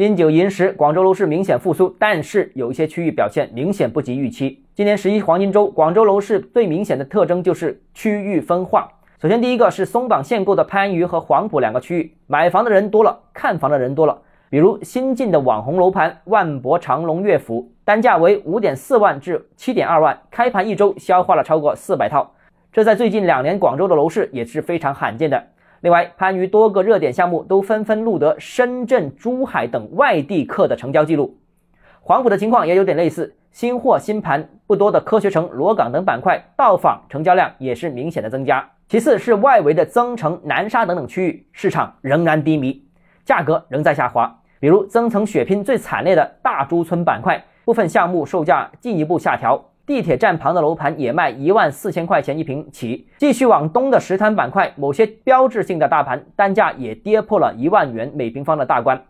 金九银十，广州楼市明显复苏，但是有一些区域表现明显不及预期。今年十一黄金周，广州楼市最明显的特征就是区域分化。首先，第一个是松绑限购的番禺和黄埔两个区域，买房的人多了，看房的人多了。比如新进的网红楼盘万博长隆乐府，单价为五点四万至七点二万，开盘一周消化了超过四百套，这在最近两年广州的楼市也是非常罕见的。另外，番禺多个热点项目都纷纷录得深圳、珠海等外地客的成交记录。黄埔的情况也有点类似，新货新盘不多的科学城、罗岗等板块到访成交量也是明显的增加。其次是外围的增城、南沙等等区域市场仍然低迷，价格仍在下滑。比如增城血拼最惨烈的大珠村板块，部分项目售价进一步下调。地铁站旁的楼盘也卖一万四千块钱一平起。继续往东的石滩板块，某些标志性的大盘单价也跌破了一万元每平方的大关。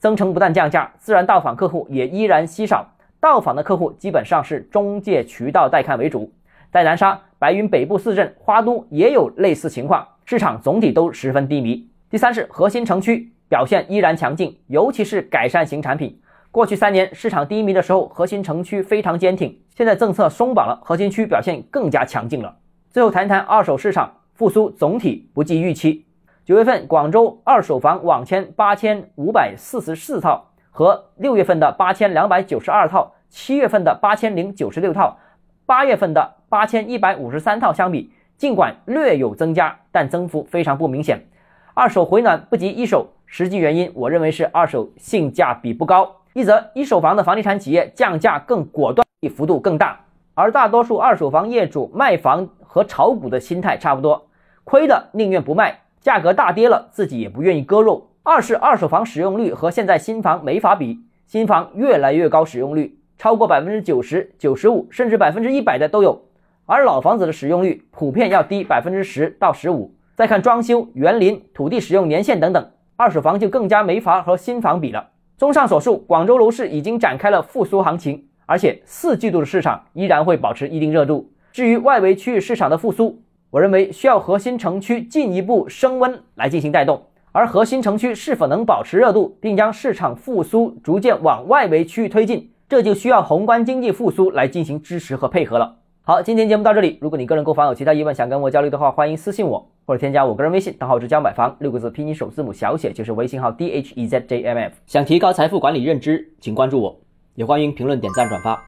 增城不但降价，自然到访客户也依然稀少。到访的客户基本上是中介渠道带看为主。在南沙、白云北部四镇、花都也有类似情况，市场总体都十分低迷。第三是核心城区表现依然强劲，尤其是改善型产品。过去三年市场低迷的时候，核心城区非常坚挺。现在政策松绑了，核心区表现更加强劲了。最后谈谈二手市场复苏，总体不及预期。九月份广州二手房网签八千五百四十四套，和六月份的八千两百九十二套、七月份的八千零九十六套、八月份的八千一百五十三套相比，尽管略有增加，但增幅非常不明显。二手回暖不及一手，实际原因我认为是二手性价比不高。一则一手房的房地产企业降价更果断，幅度更大，而大多数二手房业主卖房和炒股的心态差不多，亏的宁愿不卖，价格大跌了自己也不愿意割肉。二是二手房使用率和现在新房没法比，新房越来越高使用率，超过百分之九十九十五甚至百分之一百的都有，而老房子的使用率普遍要低百分之十到十五。再看装修、园林、土地使用年限等等，二手房就更加没法和新房比了。综上所述，广州楼市已经展开了复苏行情，而且四季度的市场依然会保持一定热度。至于外围区域市场的复苏，我认为需要核心城区进一步升温来进行带动，而核心城区是否能保持热度，并将市场复苏逐渐往外围区域推进，这就需要宏观经济复苏来进行支持和配合了。好，今天节目到这里。如果你个人购房有其他疑问，想跟我交流的话，欢迎私信我或者添加我个人微信，账号是江买房六个字拼音首字母小写就是微信号 d h e z j m f。想提高财富管理认知，请关注我，也欢迎评论、点赞、转发。